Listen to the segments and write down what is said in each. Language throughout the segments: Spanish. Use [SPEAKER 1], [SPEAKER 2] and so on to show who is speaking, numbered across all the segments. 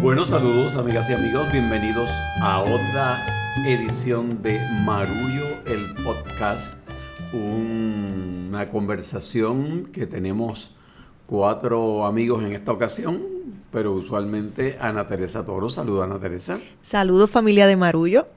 [SPEAKER 1] Buenos saludos amigas y amigos, bienvenidos a otra edición de Marullo, el podcast, una conversación que tenemos cuatro amigos en esta ocasión, pero usualmente Ana Teresa Toro. Saludos Ana Teresa.
[SPEAKER 2] Saludos familia de Marullo.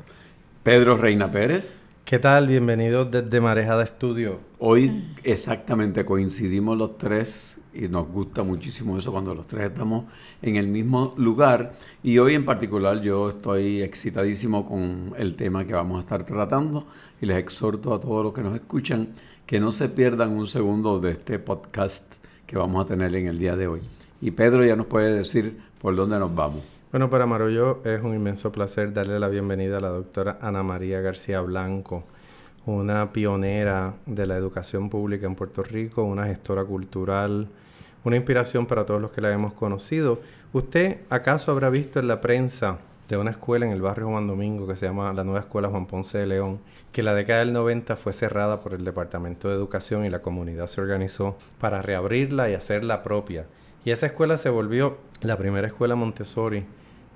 [SPEAKER 1] Pedro Reina Pérez.
[SPEAKER 3] ¿Qué tal? Bienvenidos desde Marejada Estudio.
[SPEAKER 1] Hoy exactamente coincidimos los tres y nos gusta muchísimo eso cuando los tres estamos en el mismo lugar. Y hoy en particular yo estoy excitadísimo con el tema que vamos a estar tratando y les exhorto a todos los que nos escuchan que no se pierdan un segundo de este podcast que vamos a tener en el día de hoy. Y Pedro ya nos puede decir por dónde nos vamos.
[SPEAKER 3] Bueno, para Marullo es un inmenso placer darle la bienvenida a la doctora Ana María García Blanco, una pionera de la educación pública en Puerto Rico, una gestora cultural, una inspiración para todos los que la hemos conocido. ¿Usted acaso habrá visto en la prensa de una escuela en el barrio Juan Domingo que se llama la Nueva Escuela Juan Ponce de León, que la década del 90 fue cerrada por el Departamento de Educación y la comunidad se organizó para reabrirla y hacerla propia? Y esa escuela se volvió la primera escuela Montessori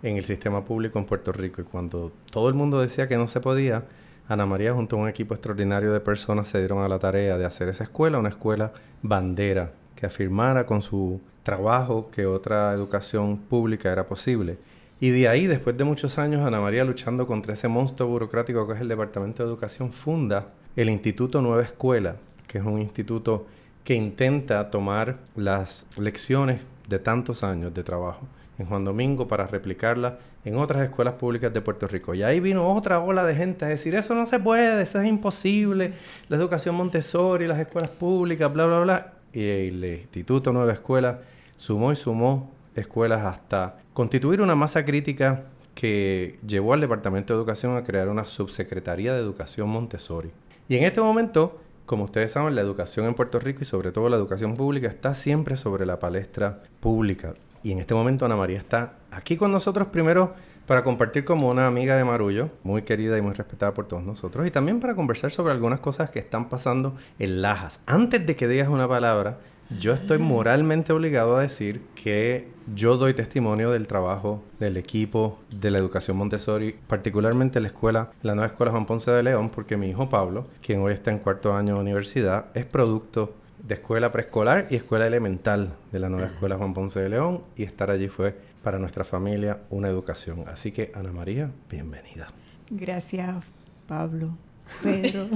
[SPEAKER 3] en el sistema público en Puerto Rico. Y cuando todo el mundo decía que no se podía, Ana María junto a un equipo extraordinario de personas se dieron a la tarea de hacer esa escuela una escuela bandera que afirmara con su trabajo que otra educación pública era posible. Y de ahí, después de muchos años, Ana María luchando contra ese monstruo burocrático que es el Departamento de Educación, funda el Instituto Nueva Escuela, que es un instituto que intenta tomar las lecciones de tantos años de trabajo en Juan Domingo para replicarla en otras escuelas públicas de Puerto Rico. Y ahí vino otra ola de gente a decir, eso no se puede, eso es imposible, la educación Montessori, las escuelas públicas, bla, bla, bla. Y el Instituto Nueva Escuela sumó y sumó escuelas hasta constituir una masa crítica que llevó al Departamento de Educación a crear una subsecretaría de Educación Montessori. Y en este momento, como ustedes saben, la educación en Puerto Rico y sobre todo la educación pública está siempre sobre la palestra pública. Y en este momento Ana María está aquí con nosotros primero para compartir como una amiga de Marullo, muy querida y muy respetada por todos nosotros, y también para conversar sobre algunas cosas que están pasando en Lajas. Antes de que digas una palabra, yo estoy moralmente obligado a decir que yo doy testimonio del trabajo del equipo de la educación Montessori, particularmente la escuela, la nueva escuela Juan Ponce de León, porque mi hijo Pablo, quien hoy está en cuarto año de universidad, es producto de escuela preescolar y escuela elemental de la nueva escuela Juan Ponce de León y estar allí fue para nuestra familia una educación. Así que Ana María, bienvenida.
[SPEAKER 4] Gracias, Pablo. Pedro.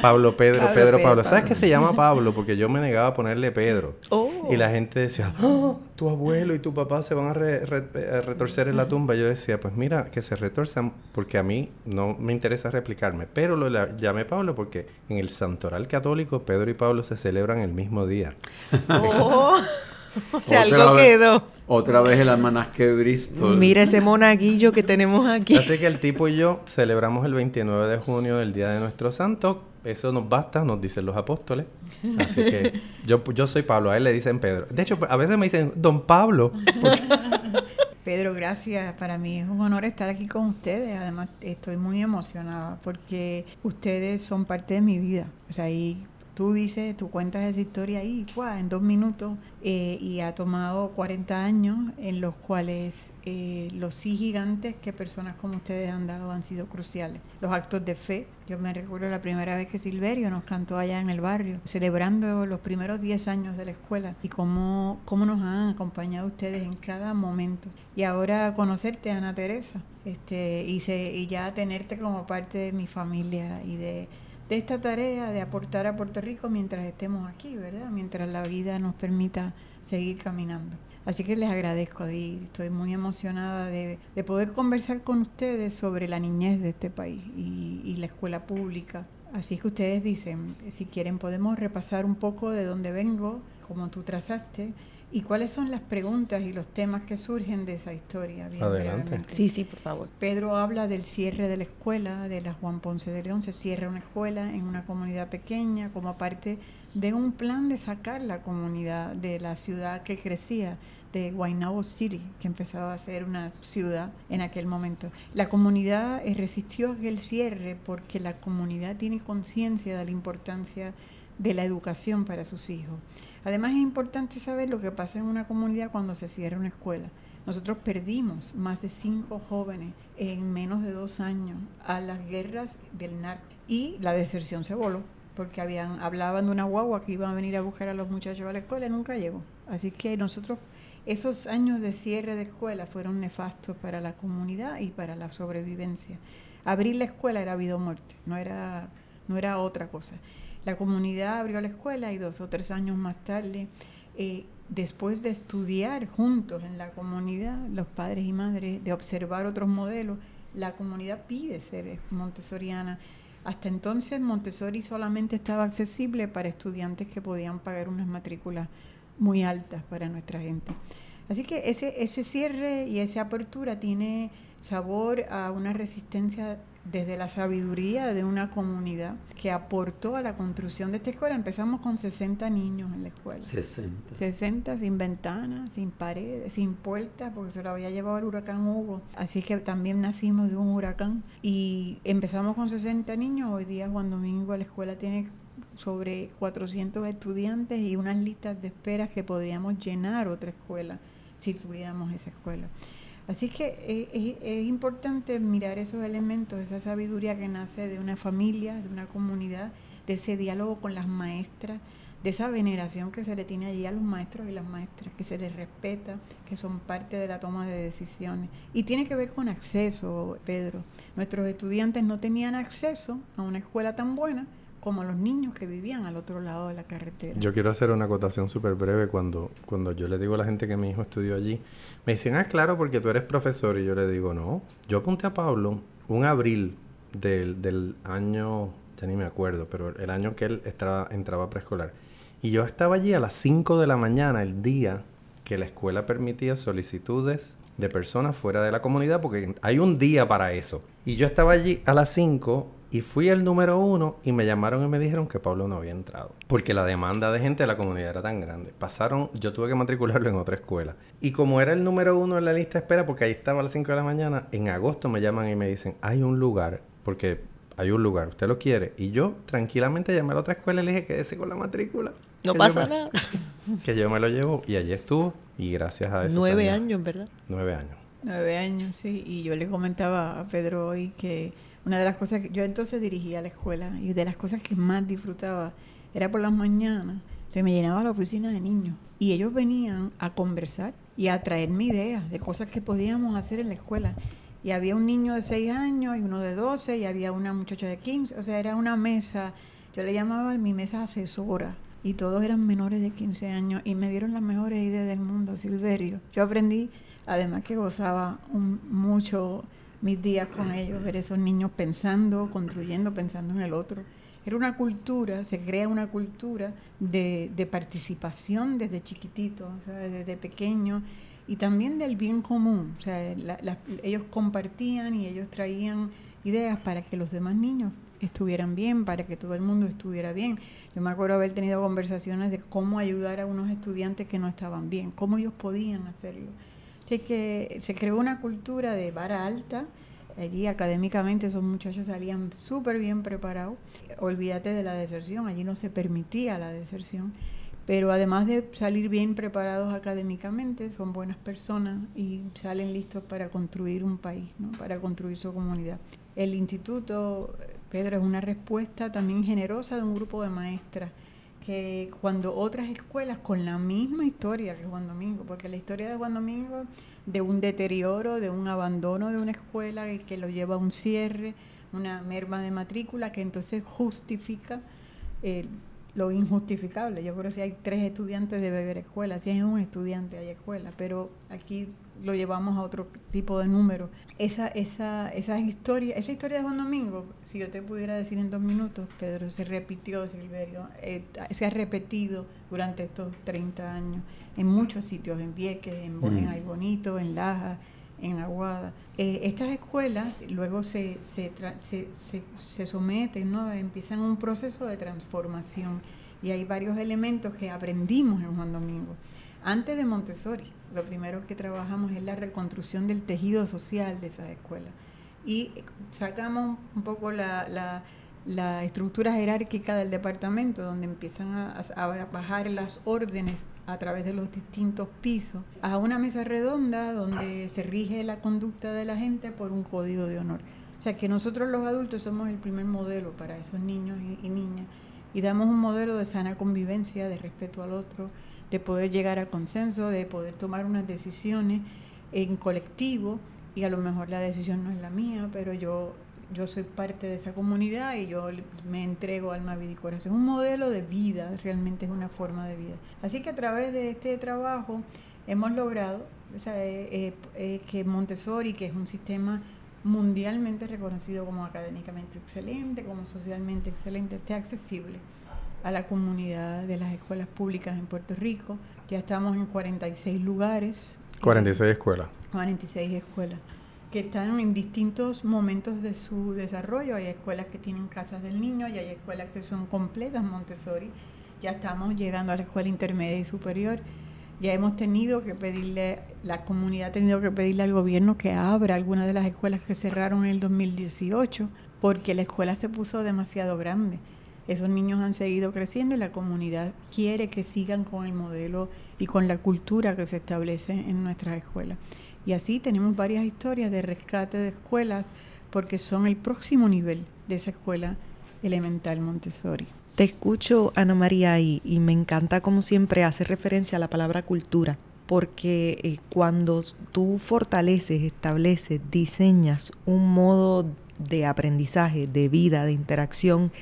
[SPEAKER 3] Pablo, Pedro, Pedro, Pablo. ¿Sabes qué se llama Pablo? Porque yo me negaba a ponerle Pedro. Oh. Y la gente decía, oh, tu abuelo y tu papá se van a, retorcer en la tumba. Yo decía, pues mira, que se retorzan porque a mí no me interesa replicarme. Pero lo llamé Pablo porque en el santoral católico Pedro y Pablo se celebran el mismo día.
[SPEAKER 2] Oh. O sea, algo quedó.
[SPEAKER 1] Otra vez el almanaque de Bristol.
[SPEAKER 2] Mira ese monaguillo que tenemos aquí.
[SPEAKER 3] Así que el tipo y yo celebramos el 29 de junio, el Día de Nuestro Santo. Eso nos basta, nos dicen los apóstoles. Así que yo, yo soy Pablo, a él le dicen Pedro. De hecho, a veces me dicen Don Pablo.
[SPEAKER 4] Pedro, gracias. Para mí es un honor estar aquí con ustedes. Además, estoy muy emocionada porque ustedes son parte de mi vida. O sea, y tú dices, tú cuentas esa historia ahí, en dos minutos, eh, y ha tomado 40 años en los cuales eh, los sí gigantes que personas como ustedes han dado han sido cruciales. Los actos de fe, yo me recuerdo la primera vez que Silverio nos cantó allá en el barrio, celebrando los primeros 10 años de la escuela y cómo, cómo nos han acompañado ustedes en cada momento. Y ahora conocerte, Ana Teresa, este, y, y ya tenerte como parte de mi familia y de de esta tarea de aportar a Puerto Rico mientras estemos aquí, ¿verdad? Mientras la vida nos permita seguir caminando. Así que les agradezco y estoy muy emocionada de, poder conversar con ustedes sobre la niñez de este país y, y, la escuela pública. Así que ustedes dicen, si quieren podemos repasar un poco de dónde vengo, como tú trazaste, ¿Y cuáles son las preguntas y los temas que surgen de esa historia?
[SPEAKER 3] Adelante.
[SPEAKER 2] Sí, sí, por favor.
[SPEAKER 4] Pedro habla del cierre de la escuela, de la Juan Ponce de León. Se cierra una escuela en una comunidad pequeña como parte de un plan de sacar la comunidad de la ciudad que crecía, de Guaynabo City, que empezaba a ser una ciudad en aquel momento. La comunidad eh, resistió aquel cierre porque la comunidad tiene conciencia de la importancia de la educación para sus hijos. Además es importante saber lo que pasa en una comunidad cuando se cierra una escuela. Nosotros perdimos más de cinco jóvenes en menos de dos años a las guerras del narco y la deserción se voló porque habían hablaban de una guagua que iban a venir a buscar a los muchachos a la escuela y nunca llegó. Así que nosotros esos años de cierre de escuela fueron nefastos para la comunidad y para la sobrevivencia. Abrir la escuela era vida o muerte, no era, no era otra cosa. La comunidad abrió la escuela y dos o tres años más tarde, eh, después de estudiar juntos en la comunidad, los padres y madres, de observar otros modelos, la comunidad pide ser montessoriana. Hasta entonces Montessori solamente estaba accesible para estudiantes que podían pagar unas matrículas muy altas para nuestra gente. Así que ese, ese cierre y esa apertura tiene sabor a una resistencia desde la sabiduría de una comunidad que aportó a la construcción de esta escuela. Empezamos con 60 niños en la escuela.
[SPEAKER 1] 60.
[SPEAKER 4] 60 sin ventanas, sin paredes, sin puertas, porque se lo había llevado el huracán Hugo. Así que también nacimos de un huracán. Y empezamos con 60 niños. Hoy día, Juan Domingo, la escuela tiene sobre 400 estudiantes y unas listas de esperas que podríamos llenar otra escuela si tuviéramos esa escuela. Así que eh, es, importante mirar esos elementos, esa sabiduría que nace de una familia, de una comunidad, de ese diálogo con las maestras, de esa veneración que se le tiene allí a los maestros y las maestras, que se les respeta, que son parte de la toma de decisiones. Y tiene que ver con acceso, Pedro. Nuestros estudiantes no tenían acceso a una escuela tan buena como los niños que vivían al otro lado de la carretera.
[SPEAKER 3] Yo quiero hacer una acotación súper breve cuando, cuando yo le digo a la gente que mi hijo estudió allí. Me dicen, ah, claro, porque tú eres profesor. Y yo le digo, no. Yo apunté a Pablo un abril del, del año, ya ni me acuerdo, pero el año que él estaba, entraba a preescolar. Y yo estaba allí a las 5 de la mañana, el día que la escuela permitía solicitudes de personas fuera de la comunidad, porque hay un día para eso. Y yo estaba allí a las 5 y fui el número uno y me llamaron y me dijeron que Pablo no había entrado. Porque la demanda de gente de la comunidad era tan grande. Pasaron, yo tuve que matricularlo en otra escuela. Y como era el número uno en la lista de espera, porque ahí estaba a las 5 de la mañana, en agosto me llaman y me dicen, hay un lugar, porque hay un lugar, usted lo quiere. Y yo tranquilamente llamé a la otra escuela y le dije, quédese con la matrícula.
[SPEAKER 2] No pasa nada.
[SPEAKER 3] Que yo me lo llevo y allí estuvo. Y gracias a eso.
[SPEAKER 2] Nueve años, ¿verdad?
[SPEAKER 3] Nueve años.
[SPEAKER 4] Nueve años, sí. Y yo le comentaba a Pedro hoy que una de las cosas que yo entonces dirigía la escuela y de las cosas que más disfrutaba era por las mañanas, se me llenaba la oficina de niños y ellos venían a conversar y a traerme ideas de cosas que podíamos hacer en la escuela. Y había un niño de 6 años y uno de 12 y había una muchacha de 15, o sea, era una mesa, yo le llamaba mi mesa asesora y todos eran menores de 15 años y me dieron las mejores ideas del mundo, Silverio. Yo aprendí, además que gozaba mucho mis días con ellos, ver esos niños pensando, construyendo, pensando en el otro. Era una cultura, se crea una cultura de, participación desde chiquitito, o sea, desde pequeño, y también del bien común. O sea, ellos compartían y ellos traían ideas para que los demás niños estuvieran bien, para que todo el mundo estuviera bien. Yo me acuerdo haber tenido conversaciones de cómo ayudar a unos estudiantes que no estaban bien, cómo ellos podían hacerlo. Así que se creó una cultura de vara alta. Allí académicamente esos muchachos salían súper bien preparados. Olvídate de la deserción, allí no se permitía la deserción. Pero además de salir bien preparados académicamente, son buenas personas y salen listos para construir un país, ¿no? para construir su comunidad. El instituto, Pedro, es una respuesta también generosa de un grupo de maestras que cuando otras escuelas con la misma historia que Juan Domingo, porque la historia de Juan Domingo de un deterioro, de un abandono de una escuela que lo lleva a un cierre, una merma de matrícula que entonces justifica el lo injustificable. Yo creo que si hay tres estudiantes debe haber escuela, si hay un estudiante hay escuela, pero aquí lo llevamos a otro tipo de número. Esa, esa, esa historia, esa historia de Juan Domingo, si yo te pudiera decir en dos minutos, Pedro, se repitió, Silverio, eh, se ha repetido durante estos 30 años en muchos sitios, en Vieques, en, mm. Bonito, en Laja, en Aguada. Eh, estas escuelas luego se, se, se, se, someten, ¿no? empiezan un proceso de transformación y hay varios elementos que aprendimos en Juan Domingo. Antes de Montessori, lo primero que trabajamos es la reconstrucción del tejido social de esas escuelas y sacamos un poco la, la la estructura jerárquica del departamento, donde empiezan a, bajar las órdenes a través de los distintos pisos, a una mesa redonda donde se rige la conducta de la gente por un código de honor. O sea que nosotros los adultos somos el primer modelo para esos niños y, y niñas y damos un modelo de sana convivencia, de respeto al otro, de poder llegar a consenso, de poder tomar unas decisiones en colectivo y a lo mejor la decisión no es la mía, pero yo yo soy parte de esa comunidad y yo me entrego alma, vida y corazón. Es un modelo de vida, realmente es una forma de vida. Así que a través de este trabajo hemos logrado eh, eh, eh, que Montessori, que es un sistema mundialmente reconocido como académicamente excelente, como socialmente excelente, esté accesible a la comunidad de las escuelas públicas en Puerto Rico. Ya estamos en 46 lugares.
[SPEAKER 3] 46 escuelas.
[SPEAKER 4] 46 escuelas que están en distintos momentos de su desarrollo. Hay escuelas que tienen casas del niño y hay escuelas que son completas Montessori. Ya estamos llegando a la escuela intermedia y superior. Ya hemos tenido que pedirle, la comunidad ha tenido que pedirle al gobierno que abra algunas de las escuelas que cerraron en el 2018 porque la escuela se puso demasiado grande. Esos niños han seguido creciendo y la comunidad quiere que sigan con el modelo y con la cultura que se establece en nuestras escuelas. Y así tenemos varias historias de rescate de escuelas porque son el próximo nivel de esa escuela elemental Montessori.
[SPEAKER 2] Te escucho, Ana María, y, me encanta como siempre hacer referencia a la palabra cultura, porque eh, cuando tú fortaleces, estableces, diseñas un modo de aprendizaje, de vida, de interacción,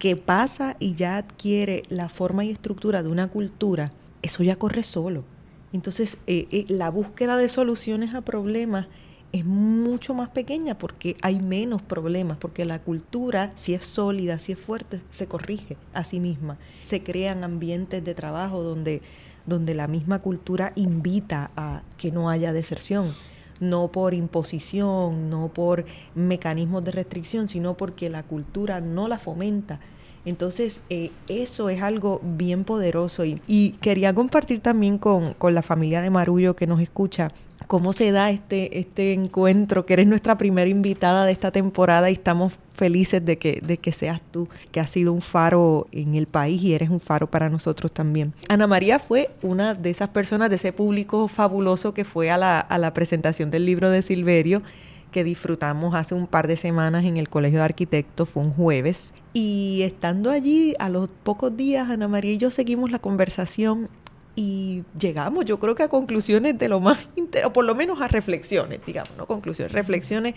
[SPEAKER 2] que pasa y ya adquiere la forma y estructura de una cultura, eso ya corre solo. Entonces, eh, eh, la búsqueda de soluciones a problemas es mucho más pequeña porque hay menos problemas, porque la cultura, si es sólida, si es fuerte, se corrige a sí misma. Se crean ambientes de trabajo donde, donde la misma cultura invita a que no haya deserción, no por imposición, no por mecanismos de restricción, sino porque la cultura no la fomenta entonces, eh, eso es algo bien poderoso y, quería compartir también con, la familia de Marullo que nos escucha cómo se da este, este encuentro, que eres nuestra primera invitada de esta temporada y estamos felices de que, de que seas tú, que has sido un faro en el país y eres un faro para nosotros también. Ana María fue una de esas personas, de ese público fabuloso que fue a la, a la presentación del libro de Silverio que disfrutamos hace un par de semanas en el Colegio de Arquitectos, fue un jueves. Y estando allí, a los pocos días, Ana María y yo seguimos la conversación y llegamos, yo creo que a conclusiones de lo más, o por lo menos a reflexiones, digamos, no conclusiones, reflexiones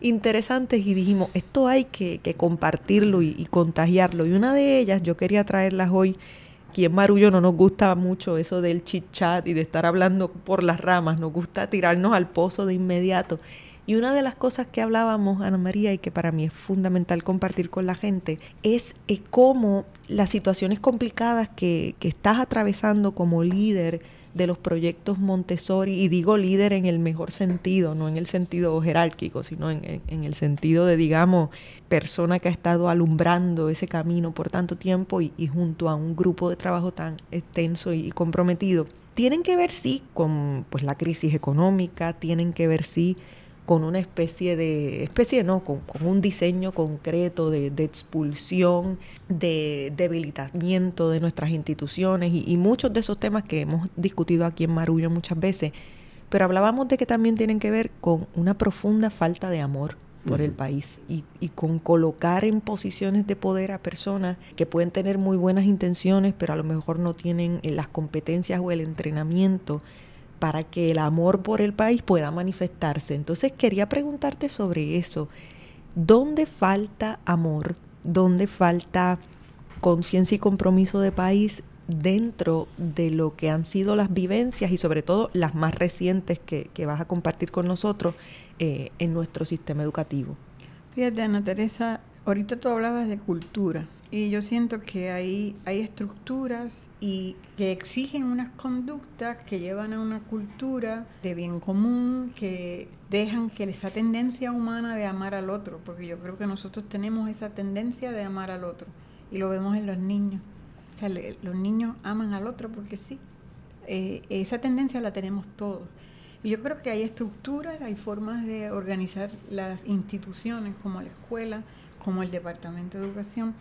[SPEAKER 2] interesantes y dijimos, esto hay que, compartirlo y, contagiarlo. Y una de ellas, yo quería traerlas hoy, quien Marullo no nos gusta mucho eso del chit chat y de estar hablando por las ramas, nos gusta tirarnos al pozo de inmediato. Y una de las cosas que hablábamos, Ana María, y que para mí es fundamental compartir con la gente, es eh, cómo las situaciones complicadas que, estás atravesando como líder de los proyectos Montessori, y digo líder en el mejor sentido, no en el sentido jerárquico, sino en, el sentido de, digamos, persona que ha estado alumbrando ese camino por tanto tiempo y, junto a un grupo de trabajo tan extenso y, comprometido, tienen que ver sí con pues, la crisis económica, tienen que ver sí con una especie de, especie no, con, un diseño concreto de, expulsión, de debilitamiento de nuestras instituciones y, muchos de esos temas que hemos discutido aquí en Marullo muchas veces, pero hablábamos de que también tienen que ver con una profunda falta de amor por el país y, y, con colocar en posiciones de poder a personas que pueden tener muy buenas intenciones, pero a lo mejor no tienen las competencias o el entrenamiento para que el amor por el país pueda manifestarse. Entonces quería preguntarte sobre eso. ¿Dónde falta amor? ¿Dónde falta conciencia y compromiso de país dentro de lo que han sido las vivencias y sobre todo las más recientes que, vas a compartir con nosotros eh, en nuestro sistema educativo?
[SPEAKER 4] Fíjate, Ana Teresa, ahorita tú hablabas de cultura y yo siento que hay, hay estructuras y que exigen unas conductas que llevan a una cultura de bien común, que dejan que esa tendencia humana de amar al otro, porque yo creo que nosotros tenemos esa tendencia de amar al otro y lo vemos en los niños. O sea, los niños aman al otro porque sí. Eh, esa tendencia la tenemos todos. Y yo creo que hay estructuras, hay formas de organizar las instituciones como la escuela, como el Departamento de Educación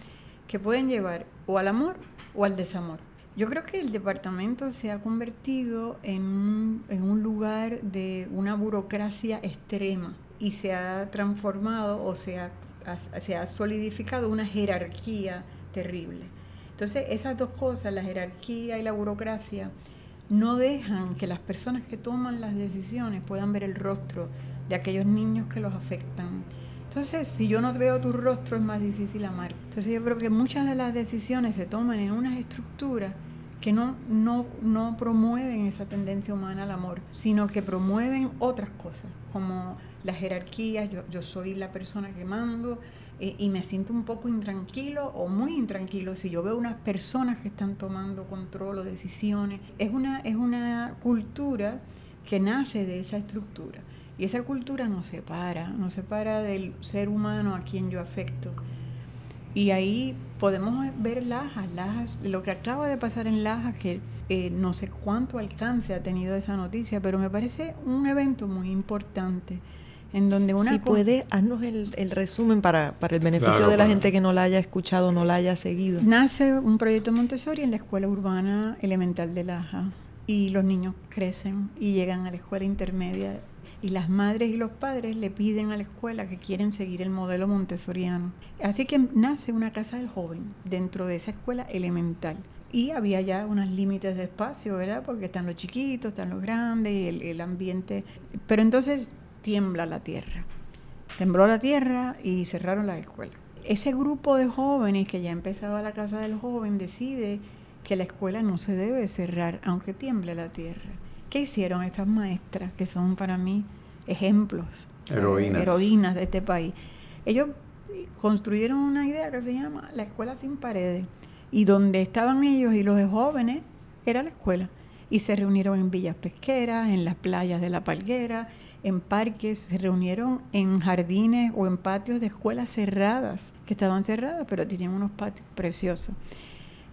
[SPEAKER 4] que pueden llevar o al amor o al desamor. Yo creo que el departamento se ha convertido en un, lugar de una burocracia extrema y se ha transformado o se ha, se ha solidificado una jerarquía terrible. Entonces, esas dos cosas, la jerarquía y la burocracia, no dejan que las personas que toman las decisiones puedan ver el rostro de aquellos niños que los afectan. Entonces, si yo no veo tu rostro, es más difícil amar. Entonces, yo creo que muchas de las decisiones se toman en unas estructuras que no, no, no promueven esa tendencia humana al amor, sino que promueven otras cosas, como la jerarquía, yo, yo soy la persona que mando, eh, y me siento un poco intranquilo o muy intranquilo si yo veo unas personas que están tomando control o decisiones. Es una, es una cultura que nace de esa estructura. Y esa cultura nos separa, nos separa del ser humano a quien yo afecto. Y ahí podemos ver Lajas, Lajas, lo que acaba de pasar en Lajas, que eh, no sé cuánto alcance ha tenido esa noticia, pero me parece un evento muy importante en donde una...
[SPEAKER 2] Si puede, haznos el, resumen para, para, el beneficio de la gente que no la haya escuchado, no la haya seguido.
[SPEAKER 4] Nace un proyecto Montessori en la Escuela Urbana Elemental de Laja y los niños crecen y llegan a la escuela intermedia y las madres y los padres le piden a la escuela que quieren seguir el modelo montessoriano. Así que nace una casa del joven dentro de esa escuela elemental. Y había ya unos límites de espacio, ¿verdad? Porque están los chiquitos, están los grandes, y el, el ambiente. Pero entonces tiembla la tierra. Tembló la tierra y cerraron la escuela. Ese grupo de jóvenes que ya empezaba la casa del joven decide que la escuela no se debe cerrar aunque tiemble la tierra. ¿Qué hicieron estas maestras que son para mí ejemplos,
[SPEAKER 1] heroínas,
[SPEAKER 4] heroínas de este país? Ellos construyeron una idea que se llama la escuela sin paredes y donde estaban ellos y los jóvenes era la escuela y se reunieron en villas pesqueras, en las playas de la Palguera, en parques, se reunieron en jardines o en patios de escuelas cerradas, que estaban cerradas, pero tenían unos patios preciosos.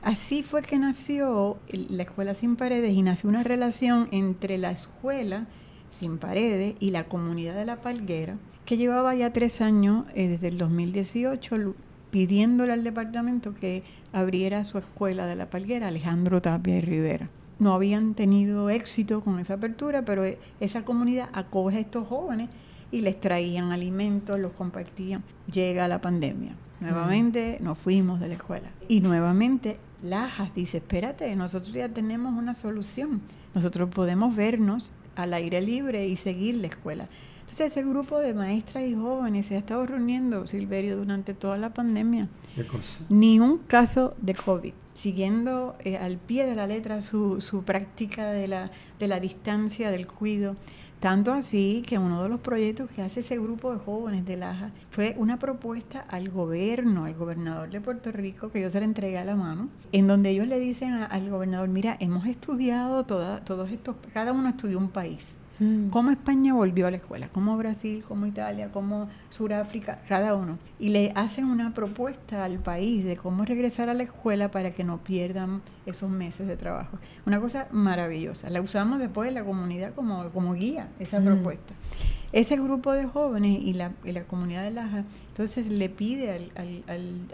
[SPEAKER 4] Así fue que nació la Escuela Sin Paredes y nació una relación entre la escuela Sin Paredes y la comunidad de La Palguera, que llevaba ya tres años, eh, desde el 2018, pidiéndole al departamento que abriera su escuela de La Palguera, Alejandro Tapia y Rivera no habían tenido éxito con esa apertura, pero e, esa comunidad acoge a estos jóvenes y les traían alimentos, los compartían. Llega la pandemia. Nuevamente nos fuimos de la escuela. Y nuevamente Lajas dice, espérate, nosotros ya tenemos una solución. Nosotros podemos vernos al aire libre y seguir la escuela. Entonces ese grupo de maestras y jóvenes se ha estado reuniendo, Silverio, durante toda la pandemia. Ni un caso de COVID siguiendo eh, al pie de la letra su, su práctica de la, de la distancia, del cuido. Tanto así que uno de los proyectos que hace ese grupo de jóvenes de Laja fue una propuesta al gobierno, al gobernador de Puerto Rico, que yo se le entregué a la mano, en donde ellos le dicen al gobernador, mira, hemos estudiado toda, todos estos, cada uno estudió un país Mm. Cómo España volvió a la escuela, como Brasil, como Italia, como Sudáfrica, cada uno. Y le hacen una propuesta al país de cómo regresar a la escuela para que no pierdan esos meses de trabajo. Una cosa maravillosa. La usamos después en la comunidad como, como guía, esa mm. propuesta. Ese grupo de jóvenes y la, y la comunidad de Laja, entonces le pide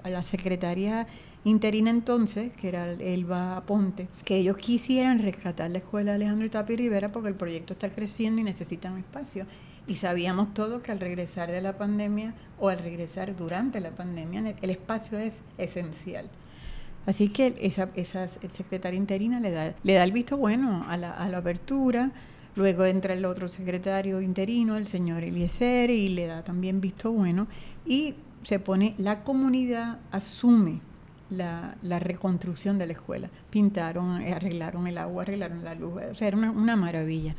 [SPEAKER 4] a la secretaria interina entonces, que era Elba Ponte, que ellos quisieran rescatar la escuela de Alejandro Tapi Rivera porque el proyecto está creciendo y necesitan espacio. Y sabíamos todos que al regresar de la pandemia o al regresar durante la pandemia, el espacio es esencial. Así que esa, esa secretaria interina le da, le da el visto bueno a la, a la apertura, luego entra el otro secretario interino, el señor Eliezer, y le da también visto bueno, y se pone, la comunidad asume la, reconstrucción de la escuela. Pintaron, arreglaron el agua, arreglaron la luz, o sea, era una, maravilla.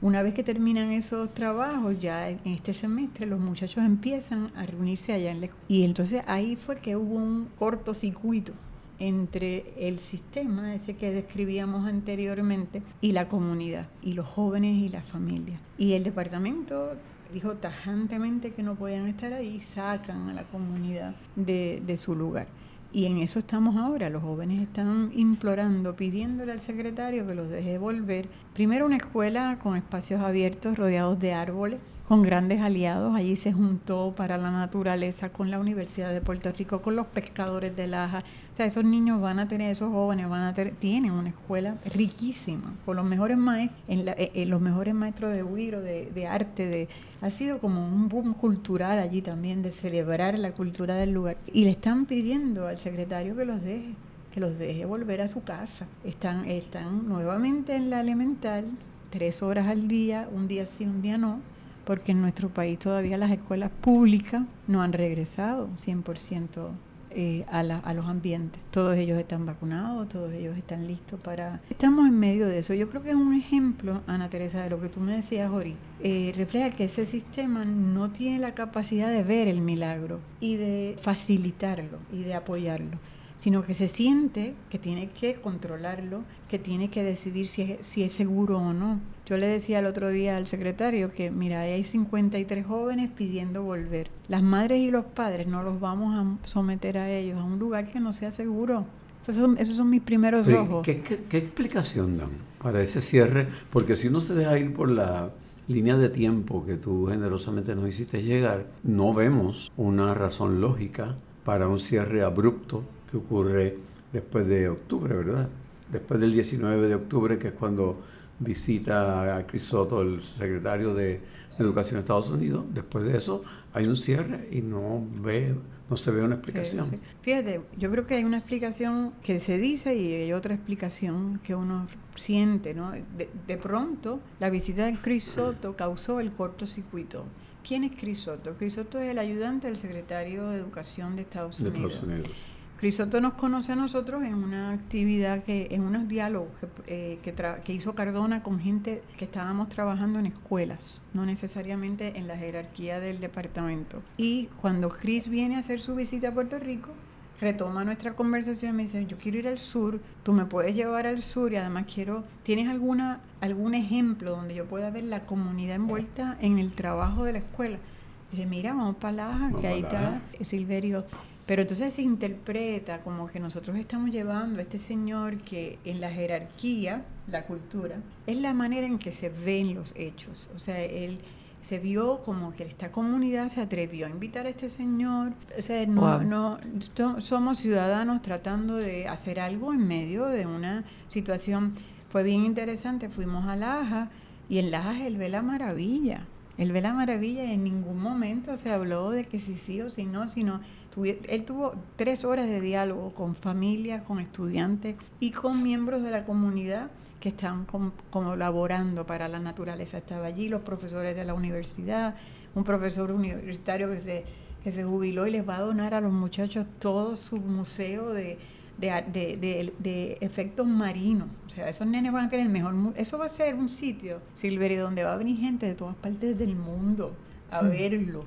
[SPEAKER 4] Una vez que terminan esos trabajos, ya en este semestre los muchachos empiezan a reunirse allá en la escuela. Y entonces ahí fue que hubo un cortocircuito entre el sistema, ese que describíamos anteriormente, y la comunidad, y los jóvenes y las familias. Y el departamento dijo tajantemente que no podían estar ahí, sacan a la comunidad de su lugar. Y en eso estamos ahora. Los jóvenes están implorando, pidiéndole al secretario que los deje volver. Primero una escuela con espacios abiertos, rodeados de árboles, con grandes aliados. Allí se juntó para la naturaleza con la Universidad de Puerto Rico, con los pescadores de Laja. O sea, esos niños van a tener, esos jóvenes van a tener, tienen una escuela riquísima, con los mejores maestros, en, eh, eh, los mejores maestros de huiro, de, de arte, de, ha sido como un boom cultural allí también, de celebrar la cultura del lugar. Y le están pidiendo al secretario que los deje que los deje volver a su casa. Están, están nuevamente en la elemental, tres horas al día, un día sí, un día no, porque en nuestro país todavía las escuelas públicas no han regresado 100% eh, a, a los ambientes. Todos ellos están vacunados, todos ellos están listos para... Estamos en medio de eso. Yo creo que es un ejemplo, Ana Teresa, de lo que tú me decías, Jori. Eh, refleja que ese sistema no tiene la capacidad de ver el milagro y de facilitarlo y de apoyarlo sino que se siente que tiene que controlarlo, que tiene que decidir si es, si es seguro o no. Yo le decía el otro día al secretario que, mira, hay 53 jóvenes pidiendo volver. Las madres y los padres no los vamos a someter a ellos a un lugar que no sea seguro. Esos son, esos son mis primeros ojos.
[SPEAKER 1] ¿qué, qué, explicación dan para ese cierre? Porque si uno se deja ir por la línea de tiempo que tú generosamente nos hiciste llegar, no vemos una razón lógica para un cierre abrupto que ocurre después de octubre, ¿verdad? Después del 19 de octubre, que es cuando visita a Chris Soto, el secretario de Educación de Estados Unidos. Después de eso hay un cierre y no ve no se ve una explicación.
[SPEAKER 4] Fíjate, yo creo que hay una explicación que se dice y hay otra explicación que uno siente, ¿no? De, pronto, la visita de Chris Soto causó el cortocircuito. ¿Quién es Chris Soto? Chris Soto es el ayudante del secretario de Educación de Estados Unidos. De Estados Unidos. Crisoto nos conoce a nosotros en una actividad, que en unos diálogos que, eh, que, hizo Cardona con gente que estábamos trabajando en escuelas, no necesariamente en la jerarquía del departamento. Y cuando Cris viene a hacer su visita a Puerto Rico, retoma nuestra conversación y me dice, yo quiero ir al sur, tú me puedes llevar al sur y además quiero, ¿tienes alguna, algún ejemplo donde yo pueda ver la comunidad envuelta en el trabajo de la escuela? Y dije, mira, vamos para Laja, que ahí está Silverio pero entonces se interpreta como que nosotros estamos llevando a este señor que en la jerarquía, la cultura, es la manera en que se ven los hechos. O sea, él se vio como que esta comunidad se atrevió a invitar a este señor. O sea, no, no somos ciudadanos tratando de hacer algo en medio de una situación. Fue bien interesante, fuimos a Laja y en Laja él ve la maravilla. Él ve la maravilla y en ningún momento se habló de que si sí o si no, sino él tuvo tres horas de diálogo con familias, con estudiantes y con miembros de la comunidad que estaban colaborando para la naturaleza. Estaba allí los profesores de la universidad, un profesor universitario que se, que se jubiló y les va a donar a los muchachos todo su museo de, de, efectos marinos. O sea, esos nenes van a tener el mejor... Eso va a ser un sitio, Silverio, donde va a venir gente de todas partes del mundo a verlo.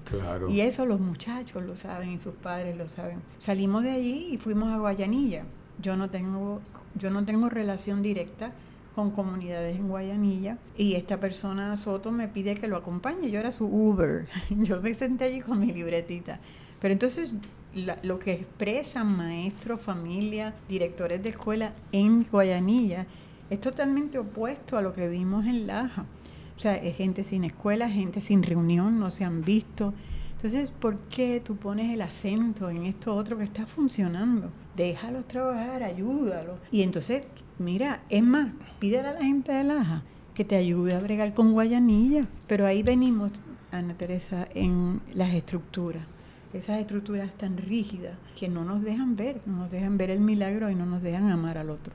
[SPEAKER 4] Y eso los muchachos lo saben y sus padres lo saben. Salimos de allí y fuimos a Guayanilla. Yo no tengo, yo no tengo relación directa con comunidades en Guayanilla y esta persona Soto me pide que lo acompañe. Yo era su Uber. Yo me senté allí con mi libretita. Pero entonces lo que expresan maestros, familias, directores de escuela en Guayanilla es totalmente opuesto a lo que vimos en Laja. O sea, es gente sin escuela, gente sin reunión, no se han visto. Entonces, ¿por qué tú pones el acento en esto otro que está funcionando? Déjalos trabajar, ayúdalos. Y entonces, mira, es más, pídele a la gente de Laja que te ayude a bregar con Guayanilla. Pero ahí venimos, Ana Teresa, en las estructuras. Esas estructuras tan rígidas que no nos dejan ver, no nos dejan ver el milagro y no nos dejan amar al otro.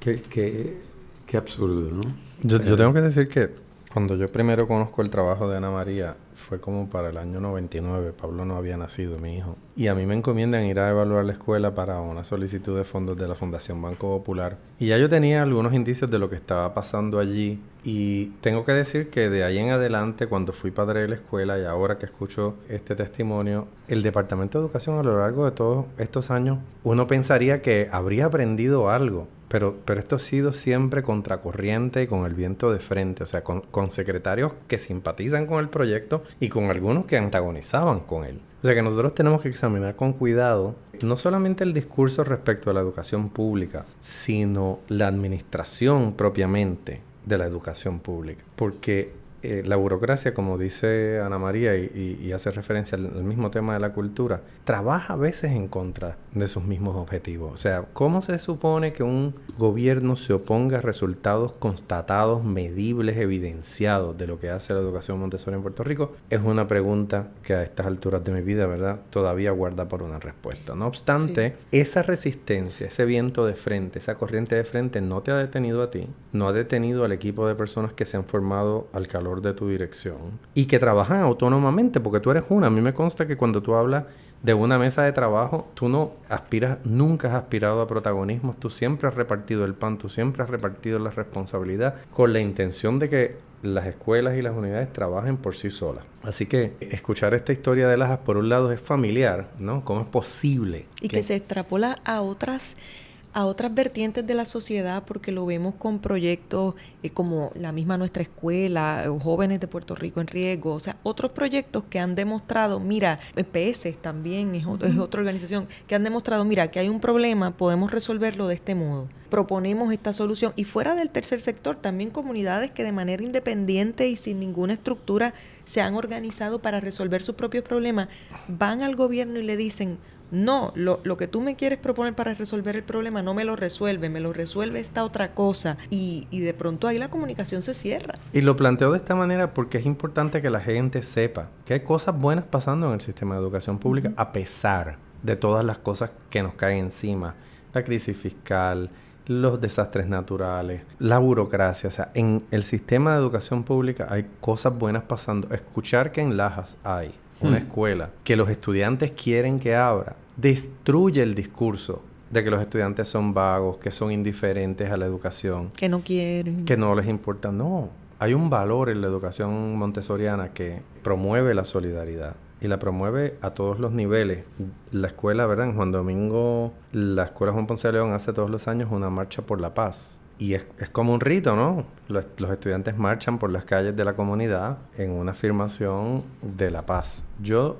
[SPEAKER 1] ¿Qué, qué Qué absurdo, ¿no?
[SPEAKER 3] Yo, yo tengo que decir que cuando yo primero conozco el trabajo de Ana María, fue como para el año 99. Pablo no había nacido, mi hijo. Y a mí me encomiendan ir a evaluar la escuela para una solicitud de fondos de la Fundación Banco Popular. Y ya yo tenía algunos indicios de lo que estaba pasando allí. Y tengo que decir que de ahí en adelante, cuando fui padre de la escuela y ahora que escucho este testimonio, el Departamento de Educación a lo largo de todos estos años, uno pensaría que habría aprendido algo. Pero, pero esto ha sido siempre contracorriente y con el viento de frente, o sea, con, con secretarios que simpatizan con el proyecto y con algunos que antagonizaban con él. O sea que nosotros tenemos que examinar con cuidado no solamente el discurso respecto a la educación pública, sino la administración propiamente de la educación pública. Porque eh, la burocracia, como dice Ana María y, hace referencia al, mismo tema de la cultura, trabaja a veces en contra de sus mismos objetivos. O sea, ¿cómo se supone que un gobierno se oponga a resultados constatados, medibles, evidenciados de lo que hace la educación Montessori en Puerto Rico? Es una pregunta que a estas alturas de mi vida, ¿verdad? Todavía guarda por una respuesta. No obstante, esa resistencia, ese viento de frente, esa corriente de frente no te ha detenido a ti, no ha detenido al equipo de personas que se han formado al calor de tu dirección y que trabajan autónomamente, porque tú eres una. A mí me consta que cuando tú hablas de una mesa de trabajo, tú no aspiras, nunca has aspirado a protagonismo, tú siempre has repartido el pan, tú siempre has repartido la responsabilidad con la intención de que las escuelas y las unidades trabajen por sí solas. Así que escuchar esta historia de las por un lado es familiar, ¿no? ¿Cómo es posible?
[SPEAKER 2] Y que se extrapola a otras a otras vertientes de la sociedad porque lo vemos con proyectos eh, como la misma nuestra escuela, jóvenes de Puerto Rico en riesgo, o sea, otros proyectos que han demostrado, mira, PS también es, es otra organización, que han demostrado, mira, que hay un problema, podemos resolverlo de este modo. Proponemos esta solución y fuera del tercer sector, también comunidades que de manera independiente y sin ninguna estructura se han organizado para resolver sus propios problemas, van al gobierno y le dicen, no, lo, lo, que tú me quieres proponer para resolver el problema no me lo resuelve, me lo resuelve esta otra cosa. Y, y, de pronto ahí la comunicación se cierra.
[SPEAKER 3] Y lo planteo de esta manera porque es importante que la gente sepa que hay cosas buenas pasando en el sistema de educación pública a pesar de todas las cosas que nos caen encima. La crisis fiscal, los desastres naturales, la burocracia. O sea, en el sistema de educación pública hay cosas buenas pasando. Escuchar que en Lajas hay una hmm. escuela que los estudiantes quieren que abra destruye el discurso de que los estudiantes son vagos, que son indiferentes a la educación.
[SPEAKER 2] Que no quieren.
[SPEAKER 3] Que no les importa. No, hay un valor en la educación montessoriana que promueve la solidaridad y la promueve a todos los niveles. La escuela, ¿verdad? En Juan Domingo, la escuela Juan Ponce de León hace todos los años una marcha por la paz. Y es, es como un rito, ¿no? Los, los, estudiantes marchan por las calles de la comunidad en una afirmación de la paz. Yo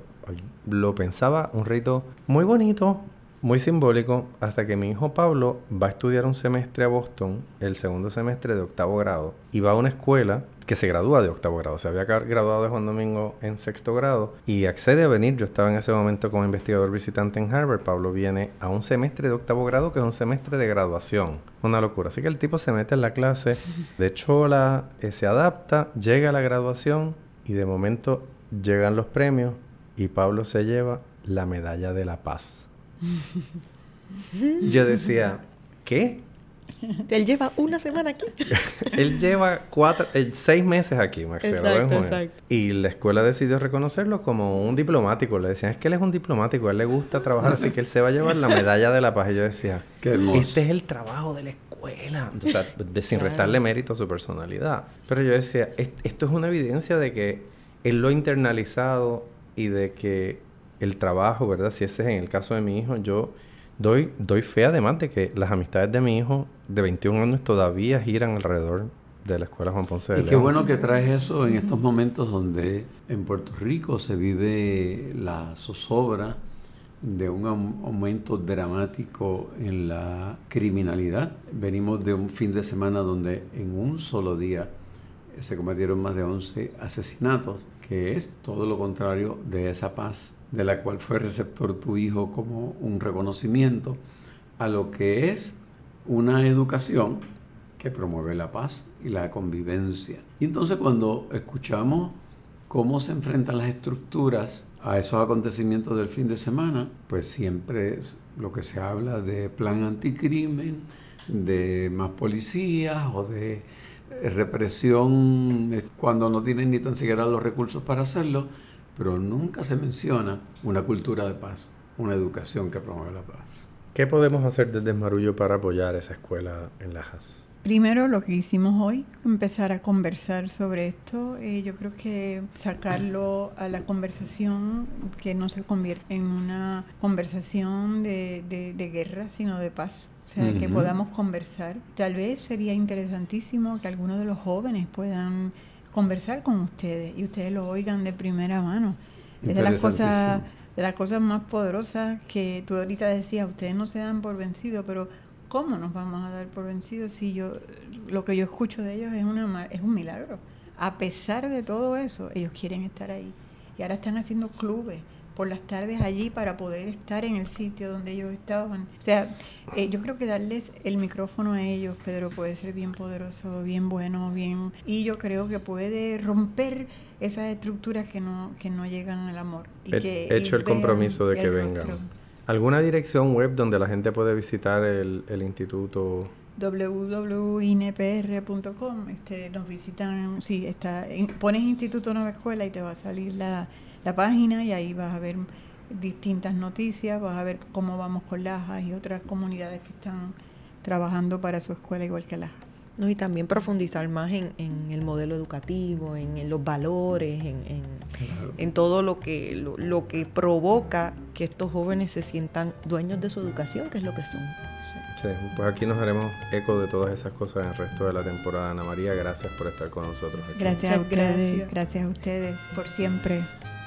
[SPEAKER 3] lo pensaba un rito muy bonito, muy simbólico, hasta que mi hijo Pablo va a estudiar un semestre a Boston, el segundo semestre de octavo grado, y va a una escuela que se gradúa de octavo grado. Se había graduado de Juan Domingo en sexto grado y accede a venir. Yo estaba en ese momento como investigador visitante en Harvard. Pablo viene a un semestre de octavo grado que es un semestre de graduación. Una locura. Así que el tipo se mete en la clase de chola, eh, se adapta, llega a la graduación y de momento llegan los premios y Pablo se lleva la medalla de la paz. Yo decía, ¿qué?
[SPEAKER 2] Él lleva una semana aquí.
[SPEAKER 3] él lleva cuatro, eh, seis meses aquí, Marcelo. Exacto, Y la escuela decidió reconocerlo como un diplomático. Le decían, es que él es un diplomático, a él le gusta trabajar, así que él se va a llevar la medalla de la paz. Y yo decía, este es el trabajo de la escuela. O sea, sin restarle mérito a su personalidad. Pero yo decía, esto es una evidencia de que él lo ha internalizado y de que el trabajo, ¿verdad? Si ese es en el caso de mi hijo, yo doy, doy fe además de que las amistades de mi hijo de 21 años todavía giran alrededor de la escuela Juan Ponce de
[SPEAKER 1] León. Y qué bueno que traes eso en estos momentos donde en Puerto Rico se vive la zozobra de un aumento dramático en la criminalidad. Venimos de un fin de semana donde en un solo día se cometieron más de 11 asesinatos que es todo lo contrario de esa paz de la cual fue receptor tu hijo como un reconocimiento a lo que es una educación que promueve la paz y la convivencia. Y entonces cuando escuchamos cómo se enfrentan las estructuras a esos acontecimientos del fin de semana, pues siempre es lo que se habla de plan anticrimen, de más policías o de represión cuando no tienen ni tan siquiera los recursos para hacerlo, pero nunca se menciona una cultura de paz, una educación que promueve la paz.
[SPEAKER 3] ¿Qué podemos hacer desde Marullo para apoyar esa escuela en Lajas?
[SPEAKER 4] Primero lo que hicimos hoy, empezar a conversar sobre esto. Eh, yo creo que sacarlo a la conversación, que no se convierta en una conversación de, de guerra, sino de paz. O sea, que podamos conversar. Tal vez sería interesantísimo que algunos de los jóvenes puedan conversar con ustedes y ustedes lo oigan de primera mano. Es de las cosas de las cosas más poderosas que tú ahorita decías, ustedes no se dan por vencidos, pero ¿cómo nos vamos a dar por vencidos si yo lo que yo escucho de ellos es una es un milagro? a pesar de todo eso, ellos quieren estar ahí. Y ahora están haciendo clubes por las tardes allí para poder estar en el sitio donde ellos estaban. O sea, eh, yo creo que darles el micrófono a ellos, Pedro, puede ser bien poderoso, bien bueno, bien... Y yo creo que puede romper esas estructuras que no, que no llegan al amor. Y
[SPEAKER 3] He
[SPEAKER 4] que,
[SPEAKER 3] hecho el compromiso de que vengan. ¿Alguna dirección web donde la gente puede visitar el, el instituto?
[SPEAKER 4] www.inepr.com este, nos visitan, sí, está, pones Instituto Nueva Escuela y te va a salir la, la página y ahí vas a ver distintas noticias, vas a ver cómo vamos con Lajas y otras comunidades que están trabajando para su escuela igual que Lajas.
[SPEAKER 2] No, y también profundizar más en, en el modelo educativo, en, en los valores, en, en, en todo lo que, lo, lo, que provoca que estos jóvenes se sientan dueños de su educación, que es lo que son.
[SPEAKER 3] Sí, pues aquí nos haremos eco de todas esas cosas en el resto de la temporada. Ana María, gracias por estar con nosotros. Aquí.
[SPEAKER 4] Gracias a ustedes, gracias. gracias a ustedes por siempre.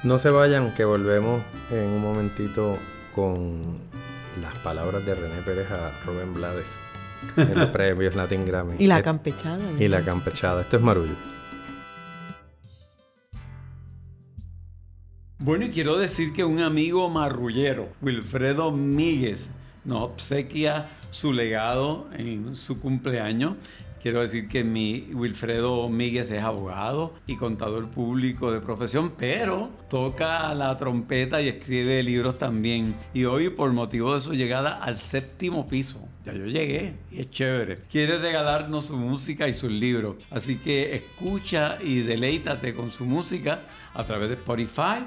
[SPEAKER 3] No se vayan, que volvemos en un momentito con las palabras de René Pérez a Rubén Blades en los premios Latin Grammy.
[SPEAKER 2] Y la campechada.
[SPEAKER 3] Y la campechada. Esto es Marullo.
[SPEAKER 1] Bueno, y quiero decir que un amigo marrullero, Wilfredo Míguez, nos obsequia su legado en su cumpleaños. Quiero decir que mi Wilfredo Míguez es abogado y contador público de profesión, pero toca la trompeta y escribe libros también. Y hoy, por motivo de su llegada al séptimo piso, ya yo llegué y es chévere, quiere regalarnos su música y sus libros. Así que escucha y deleítate con su música a través de Spotify.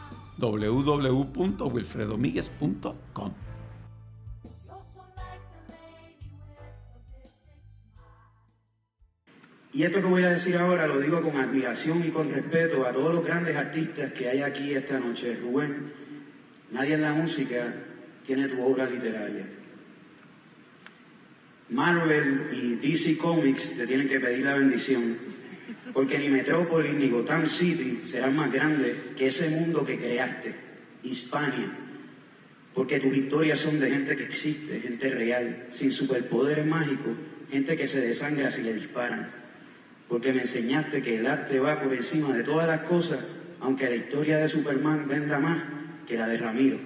[SPEAKER 1] www.wilfredomiguez.com
[SPEAKER 5] Y esto que voy a decir ahora lo digo con admiración y con respeto a todos los grandes artistas que hay aquí esta noche. Rubén, nadie en la música tiene tu obra literaria. Marvel y DC Comics te tienen que pedir la bendición, porque ni Metrópolis ni Gotham City serán más grandes que ese mundo que creaste, Hispania, porque tus historias son de gente que existe, gente real, sin superpoderes mágicos, gente que se desangra si le disparan porque me enseñaste que el arte va por encima de todas las cosas, aunque la historia de Superman venda más que la de Ramiro.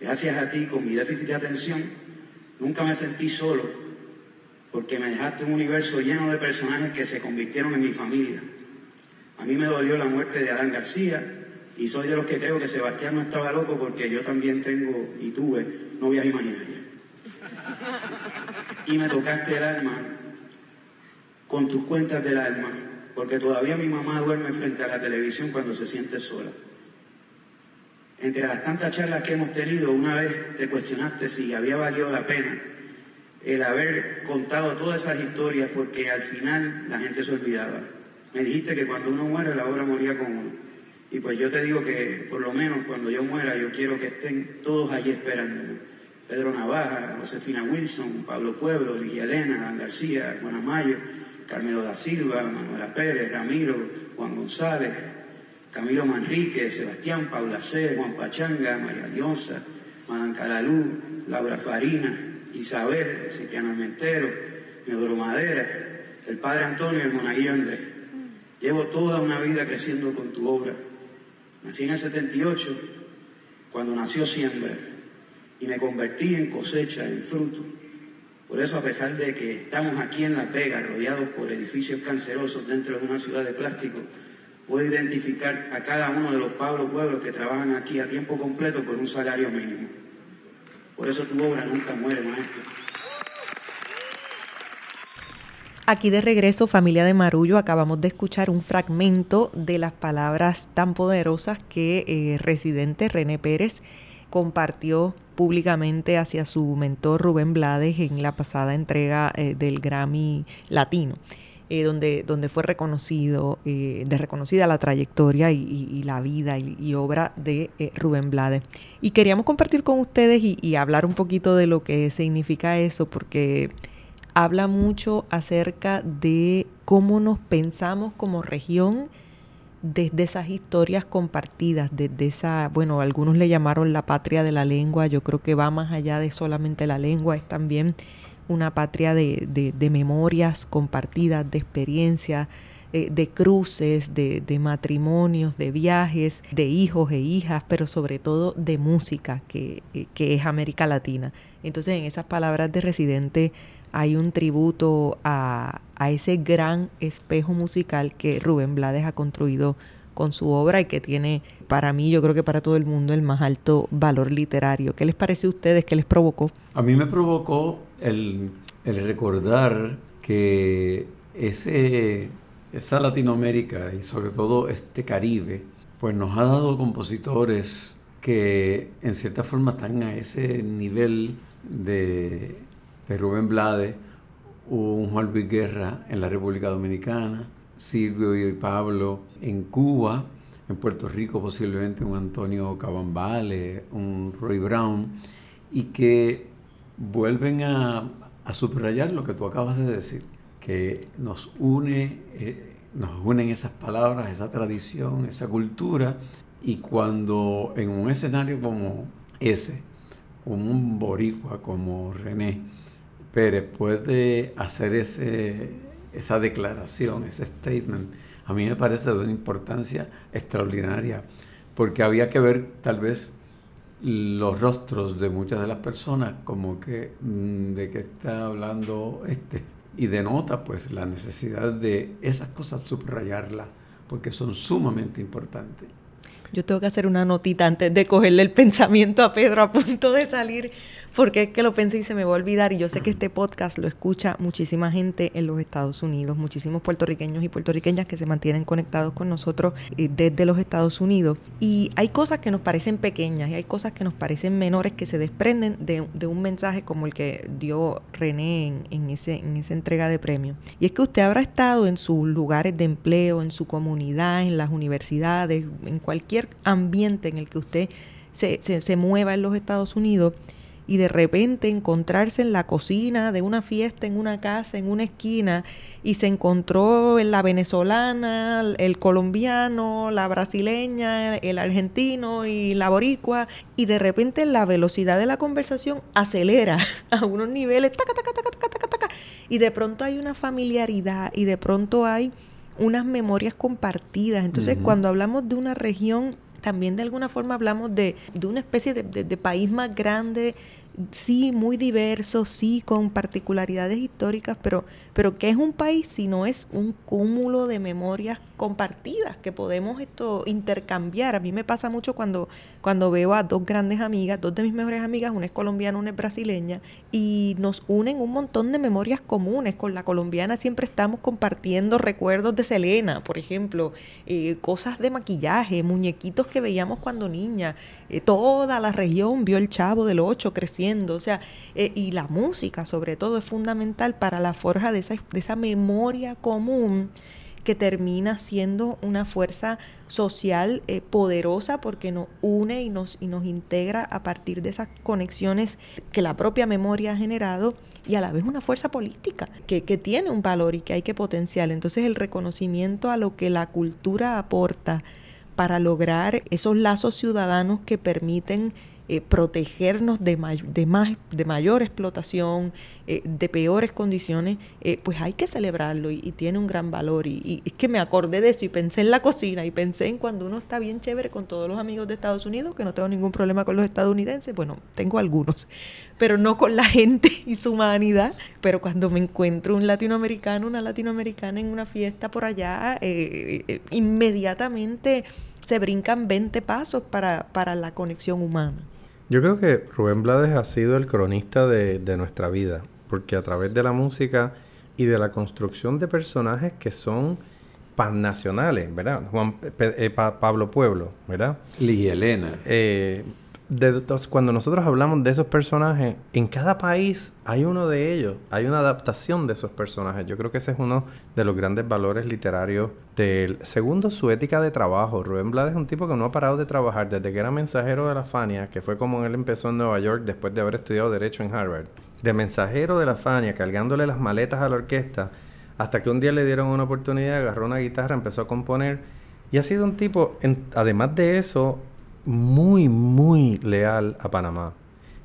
[SPEAKER 5] Gracias a ti, con mi déficit de atención, nunca me sentí solo, porque me dejaste un universo lleno de personajes que se convirtieron en mi familia. A mí me dolió la muerte de Adán García y soy de los que creo que Sebastián no estaba loco porque yo también tengo y tuve novias imaginarias. Y me tocaste el alma con tus cuentas del alma, porque todavía mi mamá duerme frente a la televisión cuando se siente sola. Entre las tantas charlas que hemos tenido, una vez te cuestionaste si había valido la pena el haber contado todas esas historias porque al final la gente se olvidaba. Me dijiste que cuando uno muere la obra moría con uno. Y pues yo te digo que por lo menos cuando yo muera yo quiero que estén todos allí esperándome. Pedro Navaja, Josefina Wilson, Pablo Pueblo, Ligia Elena, Dan García, Juana Mayo, Carmelo da Silva, Manuela Pérez, Ramiro, Juan González, Camilo Manrique, Sebastián, Paula C., Juan Pachanga, María Dionza, Madame Calalú, Laura Farina, Isabel, Cipriano Mentero, Neodoro Madera, el Padre Antonio y el Monaguillo Andrés. Llevo toda una vida creciendo con tu obra. Nací en el 78, cuando nació Siembra, y me convertí en cosecha, en fruto. Por eso, a pesar de que estamos aquí en La Vega, rodeados por edificios cancerosos dentro de una ciudad de plástico, puedo identificar a cada uno de los Pablo pueblos que trabajan aquí a tiempo completo por un salario mínimo. Por eso tu obra nunca muere, maestro.
[SPEAKER 2] Aquí de regreso, familia de Marullo, acabamos de escuchar un fragmento de las palabras tan poderosas que eh, residente René Pérez compartió públicamente hacia su mentor Rubén Blades en la pasada entrega eh, del Grammy Latino. Eh, donde, donde fue reconocido, de reconocida la trayectoria y, la vida y, obra de Rubén Blades. Y queríamos compartir con ustedes y, hablar un poquito de lo que significa eso, porque habla mucho acerca de cómo nos pensamos como región desde esas historias compartidas, desde esa, bueno, algunos le llamaron la patria de la lengua, yo creo que va más allá de solamente la lengua, es también una patria de, de, memorias compartidas, de experiencias, eh, de cruces, de, de, matrimonios, de viajes, de hijos e hijas, pero sobre todo de música, que, eh, que es América Latina. Entonces, en esas palabras de residente, hay un tributo a, ese gran espejo musical que Rubén Blades ha construido con su obra y que tiene para mí, yo creo que para todo el mundo, el más alto valor literario. ¿Qué les parece a ustedes? ¿Qué les provocó?
[SPEAKER 1] A mí me provocó el, recordar que ese, esa Latinoamérica y sobre todo este Caribe, pues nos ha dado compositores que en cierta forma están a ese nivel de de Rubén Blades, un Juan Luis Guerra en la República Dominicana, Silvio y Pablo en Cuba, en Puerto Rico posiblemente un Antonio Cabambale, un Roy Brown, y que vuelven a, subrayar lo que tú acabas de decir, que nos une, eh, nos unen esas palabras, esa tradición, esa cultura, y cuando en un escenario como ese, un boricua como René, Pérez puede hacer ese, esa declaración, ese statement, a mí me parece de una importancia extraordinaria, porque había que ver tal vez los rostros de muchas de las personas como que mm, de qué está hablando este y denota pues la necesidad de esas cosas subrayarlas porque son sumamente importantes.
[SPEAKER 2] Yo tengo que hacer una notita antes de cogerle el pensamiento a Pedro a punto de salir porque es que lo pensé y se me va a olvidar. Y yo sé que este podcast lo escucha muchísima gente en los Estados Unidos, muchísimos puertorriqueños y puertorriqueñas que se mantienen conectados con nosotros eh, desde los Estados Unidos. Y hay cosas que nos parecen pequeñas y hay cosas que nos parecen menores que se desprenden de, un mensaje como el que dio René en, ese, en esa entrega de premios. Y es que usted habrá estado en sus lugares de empleo, en su comunidad, en las universidades, en cualquier ambiente en el que usted se, se, se mueva en los Estados Unidos y de repente encontrarse en la cocina de una fiesta, en una casa, en una esquina, y se encontró en la venezolana, el colombiano, la brasileña, el argentino y la boricua, y de repente la velocidad de la conversación acelera a unos niveles, taca, taca, taca, taca, taca, taca, y de pronto hay una familiaridad y de pronto hay unas memorias compartidas. Entonces, cuando hablamos de una región también de alguna forma hablamos de, de una especie de, de, país más grande, sí, muy diverso, sí, con particularidades históricas, pero, pero ¿qué es un país si no es un cúmulo de memorias compartidas que podemos esto intercambiar? A mí me pasa mucho cuando, cuando veo a dos grandes amigas, dos de mis mejores amigas, una es colombiana, una es brasileña, y nos unen un montón de memorias comunes. Con la colombiana siempre estamos compartiendo recuerdos de Selena, por ejemplo, eh, cosas de maquillaje, muñequitos que veíamos cuando niña. Eh, toda la región vio el chavo del 8 creciendo, o sea, eh, y la música sobre todo es fundamental para la forja de esa, de esa memoria común que termina siendo una fuerza social eh, poderosa porque nos une y nos, y nos integra a partir de esas conexiones que la propia memoria ha generado y a la vez una fuerza política que, que tiene un valor y que hay que potenciar. Entonces el reconocimiento a lo que la cultura aporta para lograr esos lazos ciudadanos que permiten eh, protegernos de, más, de mayor explotación, eh, de peores condiciones, eh, pues hay que celebrarlo y, tiene un gran valor. Y, es que me acordé de eso y pensé en la cocina y pensé en cuando uno está bien chévere con todos los amigos de Estados Unidos, que no tengo ningún problema con los estadounidenses, bueno, tengo algunos, pero no con la gente y su humanidad. Pero cuando me encuentro un latinoamericano, una latinoamericana en una fiesta por allá, inmediatamente se brincan 20 pasos para, para la conexión humana.
[SPEAKER 3] Yo creo que Rubén Blades ha sido el cronista de, nuestra vida, porque a través de la música y de la construcción de personajes que son pannacionales, ¿verdad? Juan, eh, Pablo Pueblo, ¿verdad?
[SPEAKER 1] Lee Elena.
[SPEAKER 3] Eh, cuando nosotros hablamos de esos personajes, en cada país hay uno de ellos, hay una adaptación de esos personajes. Yo creo que ese es uno de los grandes valores literarios del segundo, su ética de trabajo. Rubén Blades es un tipo que no ha parado de trabajar desde que era mensajero de la Fania, que fue como él empezó en Nueva York después de haber estudiado Derecho en Harvard. De mensajero de la Fania, cargándole las maletas a la orquesta, hasta que un día le dieron una oportunidad, agarró una guitarra, empezó a componer. Y ha sido un tipo, además de eso, muy, muy leal a Panamá.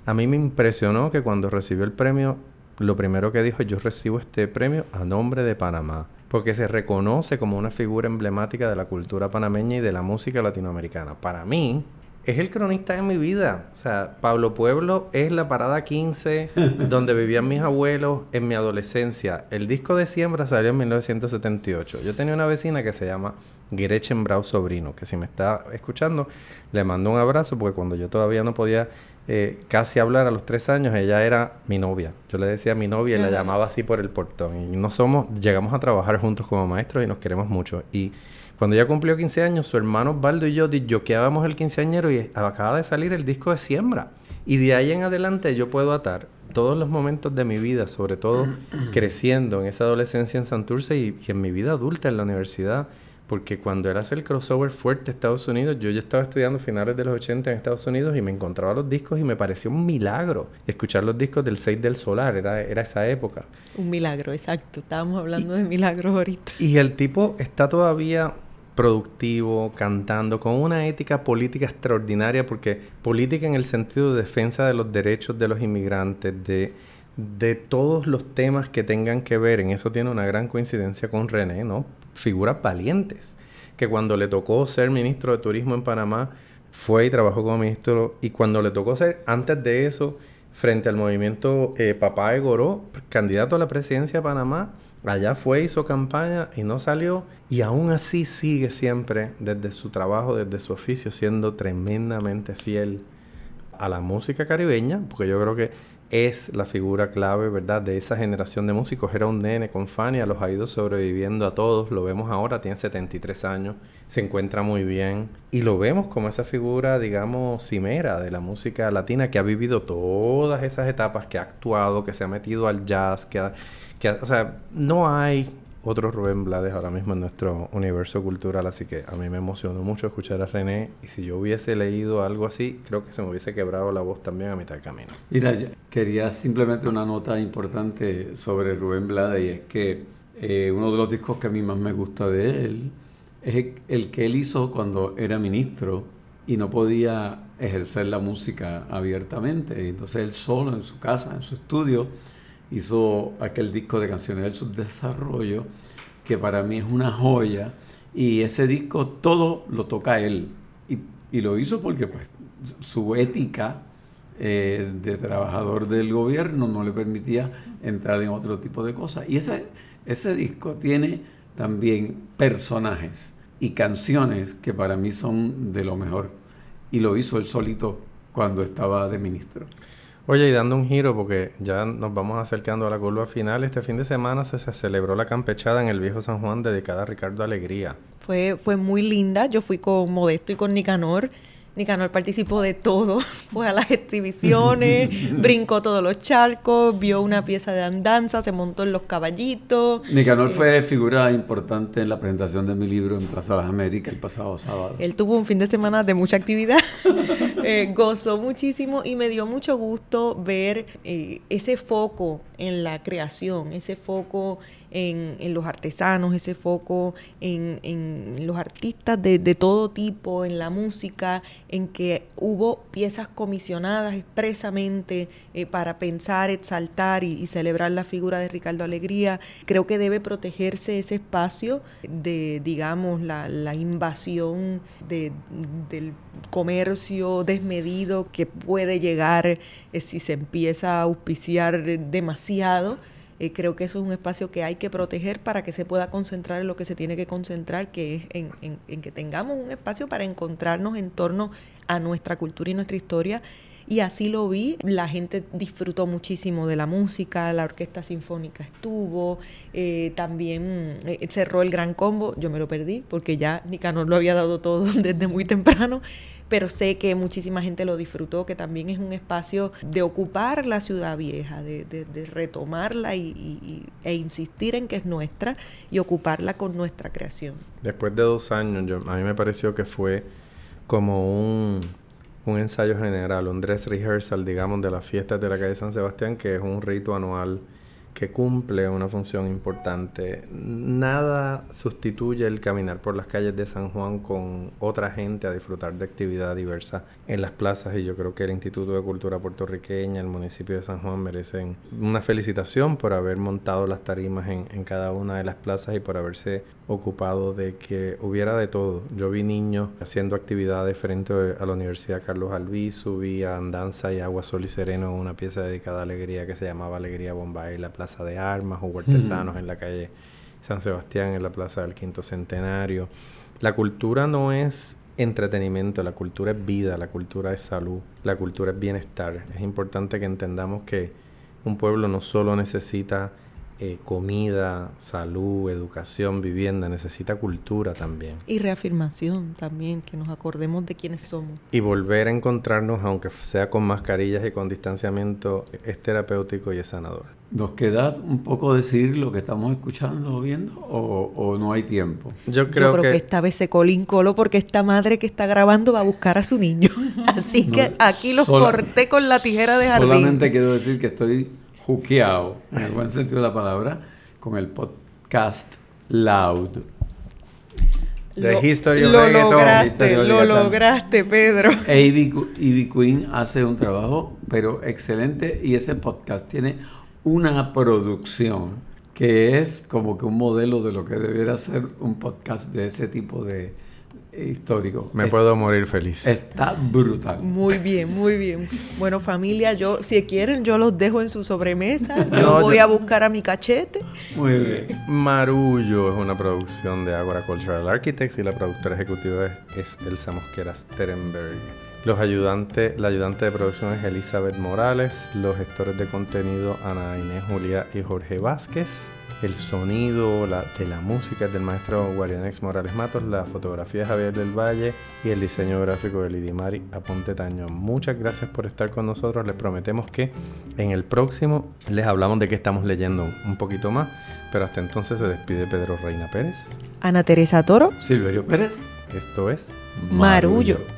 [SPEAKER 3] A mí me impresionó que cuando recibió el premio, lo primero que dijo, yo recibo este premio a nombre de Panamá, porque se reconoce como una figura emblemática de la cultura panameña y de la música latinoamericana. Para mí, es el cronista de mi vida. O sea, Pablo Pueblo es la parada 15 donde vivían mis abuelos en mi adolescencia. El disco de Siembra salió en 1978. Yo tenía una vecina que se llama Gretchen Brau Sobrino, que si me está escuchando, le mando un abrazo porque cuando yo todavía no podía eh, casi hablar a los tres años, ella era mi novia. Yo le decía a mi novia y la llamaba así por el portón. Y no somos, llegamos a trabajar juntos como maestros y nos queremos mucho. Y cuando ella cumplió 15 años, su hermano Osvaldo y yo disjoqueábamos el quinceañero y acaba de salir el disco de Siembra. Y de ahí en adelante yo puedo atar todos los momentos de mi vida, sobre todo creciendo en esa adolescencia en Santurce y, y en mi vida adulta en la universidad, porque cuando él hace el crossover fuerte Estados Unidos, yo ya estaba estudiando finales de los 80 en Estados Unidos y me encontraba los discos y me pareció un milagro escuchar los discos del 6 del Solar, era, era esa época.
[SPEAKER 2] Un milagro, exacto, estábamos hablando de milagros ahorita.
[SPEAKER 3] Y el tipo está todavía productivo, cantando, con una ética política extraordinaria, porque política en el sentido de defensa de los derechos de los inmigrantes, de, de todos los temas que tengan que ver, en eso tiene una gran coincidencia con René, ¿no? Figuras valientes, que cuando le tocó ser ministro de Turismo en Panamá, fue y trabajó como ministro, y cuando le tocó ser, antes de eso, frente al movimiento eh, Papá de Goró, candidato a la presidencia de Panamá, Allá fue, hizo campaña y no salió. Y aún así sigue siempre, desde su trabajo, desde su oficio, siendo tremendamente fiel a la música caribeña, porque yo creo que es la figura clave, ¿verdad?, de esa generación de músicos. Era un nene con Fania, los ha ido sobreviviendo a todos. Lo vemos ahora, tiene 73 años, se encuentra muy bien. Y lo vemos como esa figura, digamos, cimera de la música latina que ha vivido todas esas etapas, que ha actuado, que se ha metido al jazz, que ha que, o sea, no hay otro Rubén Blades ahora mismo en nuestro universo cultural, así que a mí me emocionó mucho escuchar a René y si yo hubiese leído algo así, creo que se me hubiese quebrado la voz también a mitad del camino.
[SPEAKER 1] Mira, quería simplemente una nota importante sobre Rubén Blades y es que eh, uno de los discos que a mí más me gusta de él es el que él hizo cuando era ministro y no podía ejercer la música abiertamente. Entonces él solo en su casa, en su estudio, hizo aquel disco de canciones del subdesarrollo, que para mí es una joya, y ese disco todo lo toca él, y, lo hizo porque pues su ética eh, de trabajador del gobierno no le permitía entrar en otro tipo de cosas. Y ese, ese disco tiene también personajes y canciones que para mí son de lo mejor, y lo hizo él solito cuando estaba de ministro.
[SPEAKER 3] Oye, y dando un giro, porque ya nos vamos acercando a la curva final, este fin de semana se, celebró la campechada en el Viejo San Juan dedicada a Ricardo Alegría.
[SPEAKER 2] Fue, fue muy linda, yo fui con Modesto y con Nicanor Nicanor participó de todo, fue a las exhibiciones, brincó todos los charcos, vio una pieza de andanza, se montó en los caballitos.
[SPEAKER 1] Nicanor fue figura importante en la presentación de mi libro en Plaza de las Américas el pasado sábado.
[SPEAKER 2] Él tuvo un fin de semana de mucha actividad, eh, gozó muchísimo y me dio mucho gusto ver eh, ese foco en la creación, ese foco en, los artesanos, ese foco en, los artistas de, todo tipo, en la música, en que hubo piezas comisionadas expresamente eh, para pensar, exaltar y, celebrar la figura de Ricardo Alegría. Creo que debe protegerse ese espacio de, digamos, la, invasión del comercio desmedido que puede llegar eh, si se empieza a auspiciar demasiado eh, creo que eso es un espacio que hay que proteger para que se pueda concentrar en lo que se tiene que concentrar, que es en, que tengamos un espacio para encontrarnos en torno a nuestra cultura y nuestra historia y así lo vi. La gente disfrutó muchísimo de la música, la orquesta sinfónica estuvo, eh, también eh, cerró el gran combo. Yo me lo perdí porque ya Nicanor lo había dado todo desde muy temprano pero sé que muchísima gente lo disfrutó, que también es un espacio de ocupar la ciudad vieja, de, retomarla y, e insistir en que es nuestra y ocuparla con nuestra creación.
[SPEAKER 3] Después de dos años, yo, a mí me pareció que fue como un, un ensayo general, un dress rehearsal, digamos, de las fiestas de la calle San Sebastián, que es un rito anual que cumple una función importante. Nada sustituye el caminar por las calles de San Juan con otra gente a disfrutar de actividad diversa en las plazas y yo creo que el Instituto de Cultura Puertorriqueña, el municipio de San Juan merecen una felicitación por haber montado las tarimas en, en cada una de las plazas y por haberse ocupado de que hubiera de todo. Yo vi niños haciendo actividades frente a la Universidad Carlos Albizu, vi a Andanza y Agua Sol y Sereno, una pieza dedicada a alegría que se llamaba Alegría Bombay la Plaza de Armas, hubo artesanos en la calle San Sebastián, en la Plaza del Quinto Centenario. La cultura no es entretenimiento, la cultura es vida, la cultura es salud, la cultura es bienestar. Es importante que entendamos que un pueblo no solo necesita eh, comida, salud, educación, vivienda, necesita cultura también.
[SPEAKER 2] Y reafirmación también, que nos acordemos de quiénes somos.
[SPEAKER 3] Y volver a encontrarnos, aunque sea con mascarillas y con distanciamiento, es terapéutico y es sanador.
[SPEAKER 1] ¿Nos queda un poco decir lo que estamos escuchando o viendo o, no hay tiempo?
[SPEAKER 2] Yo creo, que... esta vez se colín colo porque esta madre que está grabando va a buscar a su niño. Así que aquí los corté con la tijera de jardín.
[SPEAKER 1] Solamente quiero decir que estoy juqueado, en el buen sentido de la palabra, con el podcast Loud.
[SPEAKER 2] lo, History of lo lograste, lo lograste, Pedro.
[SPEAKER 1] Ivy Queen hace un trabajo, pero excelente, y ese podcast tiene una producción que es como que un modelo de lo que debiera ser un podcast de ese tipo de, histórico.
[SPEAKER 3] Me puedo morir feliz.
[SPEAKER 1] Está brutal.
[SPEAKER 2] Muy bien, muy bien. Bueno, familia, yo, si quieren, yo los dejo en su sobremesa. Yo voy a buscar a mi cachete.
[SPEAKER 1] Muy bien.
[SPEAKER 3] Marullo es una producción de Agora Cultural Architects y la productora ejecutiva es Elsa Mosquera Sterenberg. Los ayudantes, la ayudante de producción es Elizabeth Morales, los gestores de contenido Ana Inés Julia y Jorge Vázquez. El sonido de la música es del maestro Guarianex Morales Matos, la fotografía de Javier del Valle y el diseño gráfico de Lidimari Aponte Taño. Muchas gracias por estar con nosotros. Les prometemos que en el próximo les hablamos de que estamos leyendo un poquito más. Pero hasta entonces se despide Pedro Reina Pérez.
[SPEAKER 2] Ana Teresa Toro.
[SPEAKER 1] Silverio Pérez.
[SPEAKER 3] Esto es
[SPEAKER 2] Marullo.